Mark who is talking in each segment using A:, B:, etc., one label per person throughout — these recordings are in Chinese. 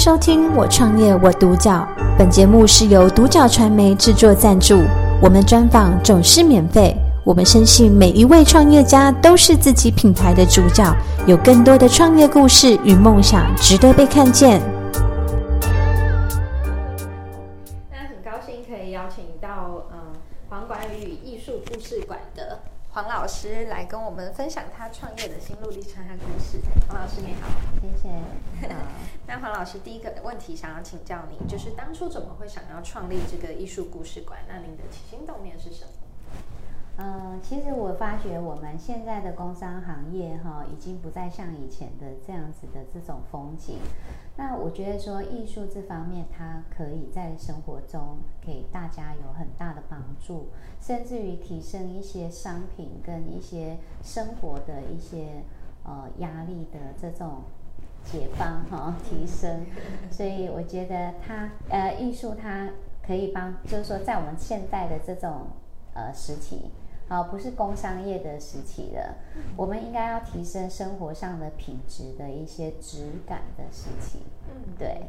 A: 收听《我创业我独角》，本节目是由独角传媒制作赞助。我们专访总是免费。我们深信每一位创业家都是自己品牌的主角，有更多的创业故事与梦想值得被看见。
B: 那很高兴可以邀请到嗯黄管语艺术故事馆的黄老师来跟我们分享他创业的心路历程和故事。黄老师你好，
C: 谢谢。
B: 那黄老师第一个问题想要请教你，就是当初怎么会想要创立这个艺术故事馆？那您的起心动念是什么？
C: 嗯、其实我发觉我们现在的工商行业哈，已经不再像以前的这样子的这种风景。那我觉得说艺术这方面，它可以在生活中给大家有很大的帮助，甚至于提升一些商品跟一些生活的一些呃压力的这种解放哈，提升。所以我觉得它呃艺术它可以帮，就是说在我们现在的这种呃时期。好，不是工商业的时期了，我们应该要提升生活上的品质的一些质感的时期。嗯，对。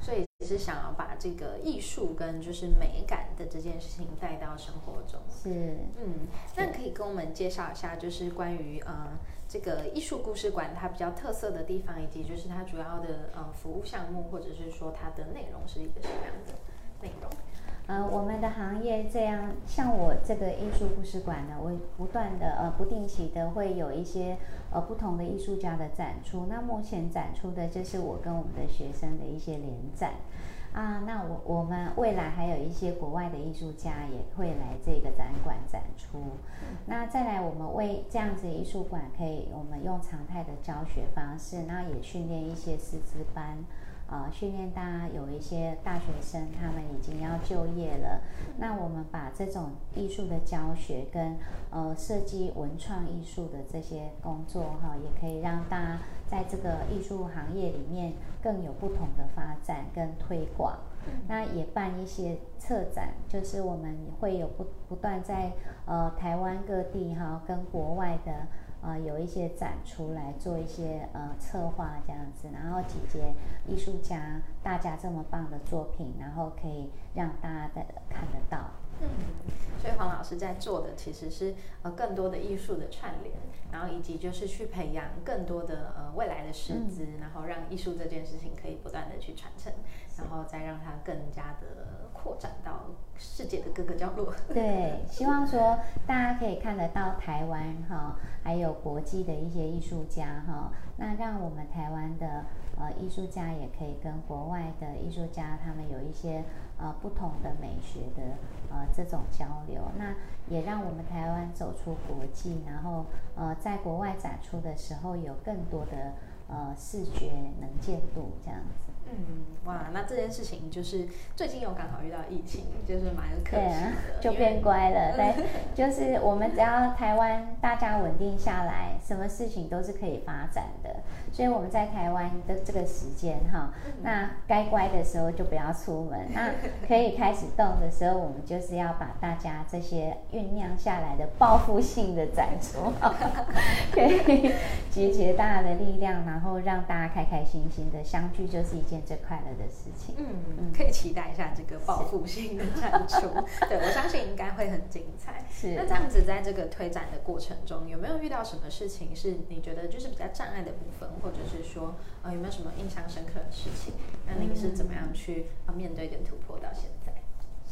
B: 所以是想要把这个艺术跟就是美感的这件事情带到生活中。
C: 是，
B: 嗯，那可以跟我们介绍一下，就是关于呃这个艺术故事馆它比较特色的地方，以及就是它主要的呃服务项目，或者是说它的内容是一个什么样？
C: 呃，我们的行业这样，像我这个艺术故事馆呢，我不断的呃不定期的会有一些呃不同的艺术家的展出。那目前展出的就是我跟我们的学生的一些联展啊。那我我们未来还有一些国外的艺术家也会来这个展馆展出。那再来，我们为这样子艺术馆可以，我们用常态的教学方式，那也训练一些师资班。啊，训练大家有一些大学生，他们已经要就业了。那我们把这种艺术的教学跟呃设计文创艺术的这些工作哈，也可以让大家在这个艺术行业里面更有不同的发展跟推广。那也办一些策展，就是我们会有不不断在呃台湾各地哈跟国外的。啊、有一些展出来做一些呃策划这样子，然后集结艺术家大家这么棒的作品，然后可以让大家的看得到。
B: 嗯，所以黄老师在做的其实是呃更多的艺术的串联，然后以及就是去培养更多的呃未来的师资，嗯、然后让艺术这件事情可以不断的去传承，然后再让它更加的扩展到世界的各个角落。
C: 对，希望说大家可以看得到台湾哈，还有国际的一些艺术家哈，那让我们台湾的呃艺术家也可以跟国外的艺术家他们有一些呃不同的美学的呃这种交流，那也让我们台湾走出国际，然后呃在国外展出的时候有更多的呃视觉能见度这样子。
B: 嗯，哇，那这件事情就是最近又刚好遇到疫情，就是蛮可惜的，对啊，
C: 就变乖了。但就是我们只要台湾大家稳定下来，什么事情都是可以发展的。所以我们在台湾的这个时间哈，那该乖的时候就不要出门，那可以开始动的时候，我们就是要把大家这些酝酿下来的报复性的展出，可以集结大家的力量，然后让大家开开心心的相聚，就是一件。最快乐的事情，
B: 嗯，可以期待一下这个报复性的展出，对，我相信应该会很精彩。是，那这样子在这个推展的过程中，有没有遇到什么事情是你觉得就是比较障碍的部分，或者是说呃有没有什么印象深刻的事情？那您是怎么样去面对跟突破到现在？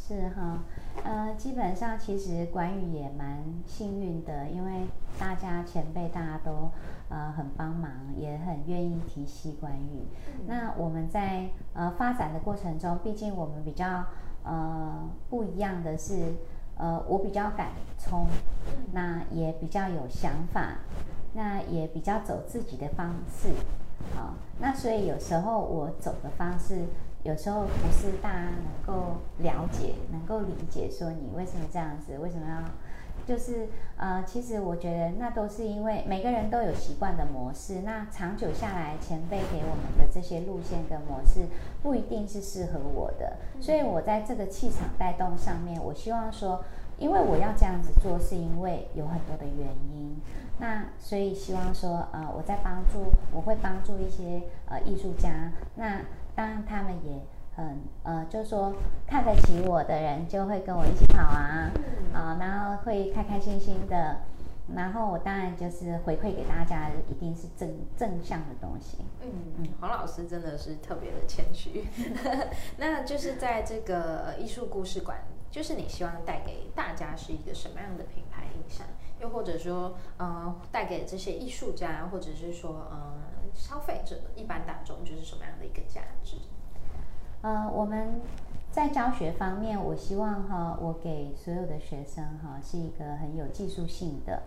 C: 是哈，呃，基本上其实管语也蛮幸运的，因为大家前辈大家都呃很帮忙，也很愿意提携管语。嗯、那我们在呃发展的过程中，毕竟我们比较呃不一样的是，呃我比较敢冲，那也比较有想法，那也比较走自己的方式，好，那所以有时候我走的方式。有时候不是大家能够了解、能够理解，说你为什么这样子，为什么要，就是呃，其实我觉得那都是因为每个人都有习惯的模式，那长久下来，前辈给我们的这些路线跟模式不一定是适合我的，所以我在这个气场带动上面，我希望说，因为我要这样子做，是因为有很多的原因。那所以希望说，呃，我在帮助，我会帮助一些呃艺术家。那当然他们也很呃，就是说看得起我的人就会跟我一起跑啊，啊，然后会开开心心的。然后我当然就是回馈给大家，一定是正正向的东西。
B: 嗯嗯，黄老师真的是特别的谦虚。那就是在这个艺术故事馆，就是你希望带给大家是一个什么样的品牌印象？又或者说，呃，带给这些艺术家，或者是说，呃，消费者一般大众，就是什么样的一个价值？
C: 呃，我们。在教学方面，我希望哈，我给所有的学生哈，是一个很有技术性的。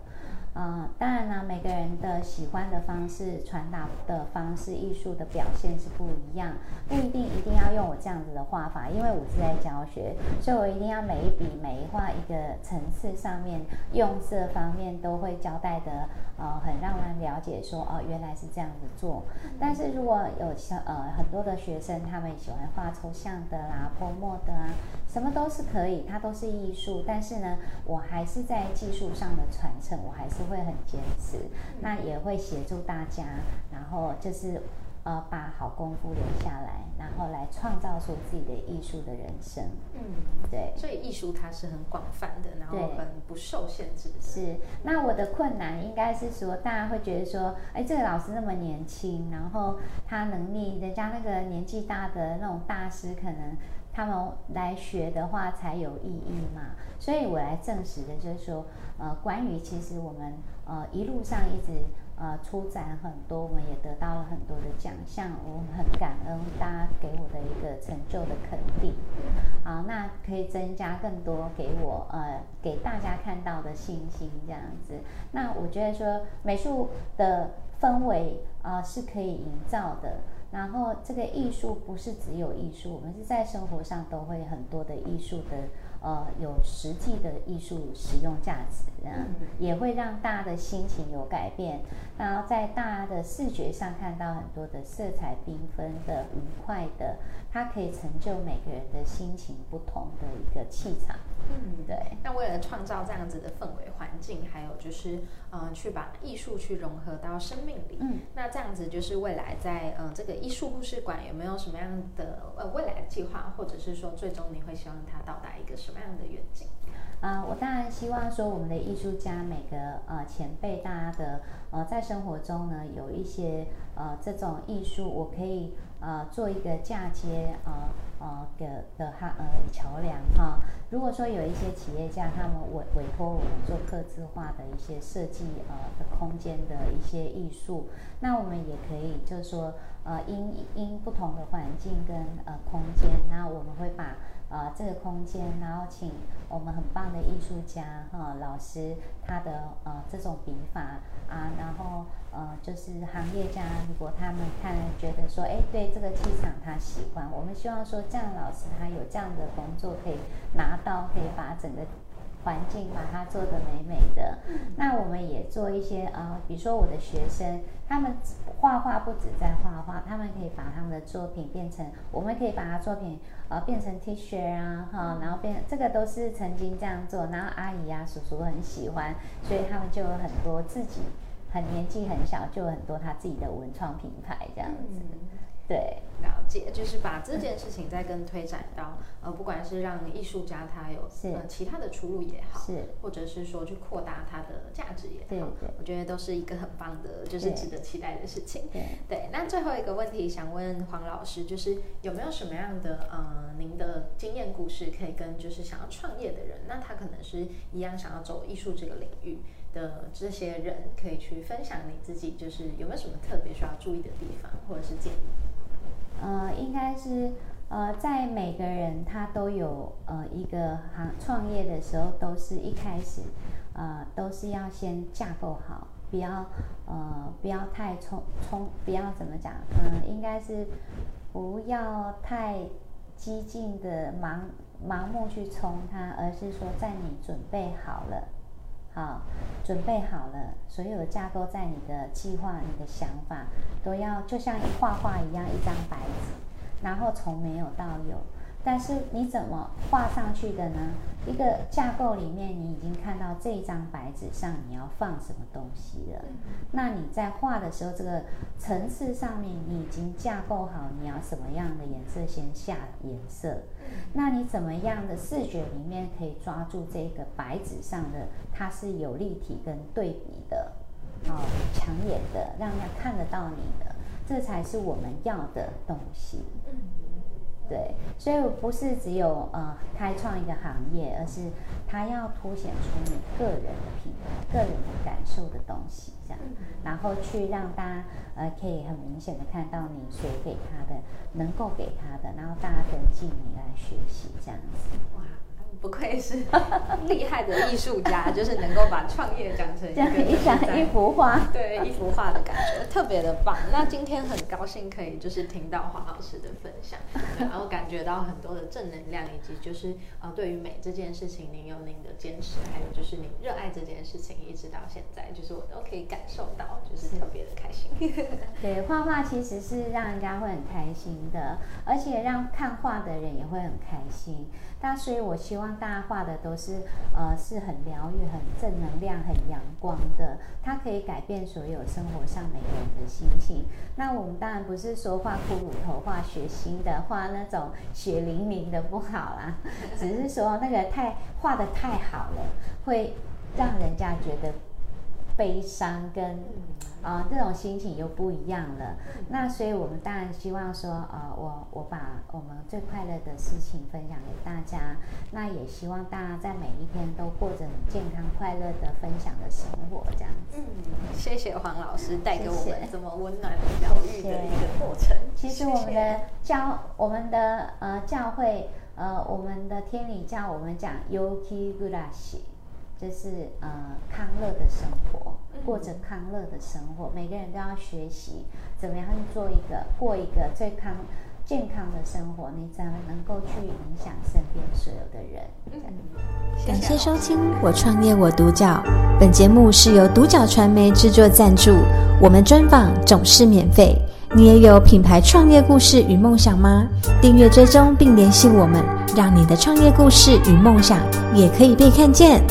C: 啊，当然呢，每个人的喜欢的方式、传达的方式、艺术的表现是不一样，不一定一定要用我这样子的画法，因为我是在教学，所以我一定要每一笔每一画一个层次上面用色方面都会交代的，呃，很让人了解说哦，原来是这样子做。但是如果有像呃很多的学生，他们喜欢画抽象的啦、泼墨的啊。什么都是可以，它都是艺术。但是呢，我还是在技术上的传承，我还是会很坚持。那也会协助大家，然后就是呃，把好功夫留下来，然后来创造出自己的艺术的人生。
B: 嗯，对。所以艺术它是很广泛的，然后很不受限制的。
C: 是。那我的困难应该是说，大家会觉得说，哎，这个老师那么年轻，然后他能力，人家那个年纪大的那种大师可能。他们来学的话才有意义嘛，所以我来证实的就是说，呃，关于其实我们呃一路上一直呃出展很多，我们也得到了很多的奖项，我们很感恩大家给我的一个成就的肯定，好，那可以增加更多给我呃给大家看到的信心这样子。那我觉得说美术的氛围啊，是可以营造的。然后这个艺术不是只有艺术，我们是在生活上都会很多的艺术的，呃，有实际的艺术使用价值，嗯，也会让大家的心情有改变。然后在大家的视觉上看到很多的色彩缤纷的、愉快的，它可以成就每个人的心情不同的一个气场。嗯，对。
B: 那为了创造这样子的氛围环境，还有就是，呃，去把艺术去融合到生命里。嗯，那这样子就是未来在呃这个艺术故事馆有没有什么样的呃未来的计划，或者是说最终你会希望它到达一个什么样的远景？
C: 啊、呃，我当然希望说我们的艺术家每个呃前辈大家的呃在生活中呢有一些呃这种艺术，我可以啊做一个嫁接啊啊的的哈呃桥梁哈，如果说有一些企业家他们委委托我们做客制化的一些设计呃的空间的一些艺术，那我们也可以就是说呃因因不同的环境跟呃空间，那我们会把啊这个空间，然后请我们很棒的艺术家哈、老师他的呃这种笔法啊，然后。呃，就是行业家，如果他们看了觉得说，哎，对这个气场他喜欢，我们希望说，这样老师他有这样的工作可以拿到，可以把整个环境把它做得美美的。那我们也做一些呃，比如说我的学生，他们画画不止在画画，他们可以把他们的作品变成，我们可以把他作品呃变成 T 恤啊，哈，然后变这个都是曾经这样做，然后阿姨啊叔叔很喜欢，所以他们就有很多自己。很年纪很小，就有很多他自己的文创品牌这样子，对，
B: 了解，就是把这件事情再跟推展到，呃，不管是让艺术家他有是呃其他的出路也好，是，或者是说去扩大他的价值也好，对，对，我觉得都是一个很棒的，就是值得期待的事情。对，对，那最后一个问题想问黄老师，就是有没有什么样的呃您的经验故事可以跟就是想要创业的人，那他可能是一样想要走艺术这个领域。的这些人可以去分享你自己，就是有没有什么特别需要注意的地方，或者是建议？
C: 呃，应该是呃，在每个人他都有呃一个行创业的时候，都是一开始呃都是要先架构好，不要呃不要太冲冲，不要怎么讲，嗯、呃，应该是不要太激进的盲盲目去冲它，而是说在你准备好了。好，准备好了，所有的架构在你的计划、你的想法都要，就像画画一样，一张白纸，然后从没有到有，但是你怎么画上去的呢？一个架构里面，你已经看到这张白纸上你要放什么东西了。那你在画的时候，这个层次上面你已经架构好，你要什么样的颜色先下颜色。那你怎么样的视觉里面可以抓住这个白纸上的，它是有立体跟对比的，好，抢眼的，让人家看得到你的，这才是我们要的东西。对，所以不是只有呃开创一个行业，而是它要凸显出你个人的品牌、个人的感受的东西，这样，然后去让大家呃可以很明显的看到你所给他的，能够给他的，然后大家跟进你来学习这样子。哇。
B: 不愧是厉害的艺术家，就是能够把创业讲成一个
C: 一张一幅画，
B: 对一幅画的感觉，特别的棒。那今天很高兴可以就是听到黄老师的分享，然后感觉到很多的正能量，以及就是呃对于美这件事情，您有您的坚持，还有就是您热爱这件事情，一直到现在，就是我都可以感受到，就是特别的开心。
C: 对，画画其实是让人家会很开心的，而且让看画的人也会很开心。那所以，我希望大家画的都是，呃，是很疗愈、很正能量、很阳光的。它可以改变所有生活上每个人的心情。那我们当然不是说画骷髅头、画血腥的、画那种血淋淋的不好啦，只是说那个太画的太好了，会让人家觉得悲伤跟。啊、呃，这种心情又不一样了。那所以，我们当然希望说，呃，我我把我们最快乐的事情分享给大家。那也希望大家在每一天都过着很健康、快乐的分享的生活，这样子。
B: 嗯，谢谢黄老师带给我们这么温暖的疗愈的一个过程。
C: 其实我们的教，我们的呃教会，呃，我们的天理教，我们讲 Yoki Gurashi 就是呃康乐的生活，过着康乐的生活，每个人都要学习怎么样去做一个过一个最康健康的生活，你才能够去影响身边所有的人。
A: 感谢收听《我创业我独角》，本节目是由独角传媒制作赞助，我们专访总是免费。你也有品牌创业故事与梦想吗？订阅追踪并联系我们，让你的创业故事与梦想也可以被看见。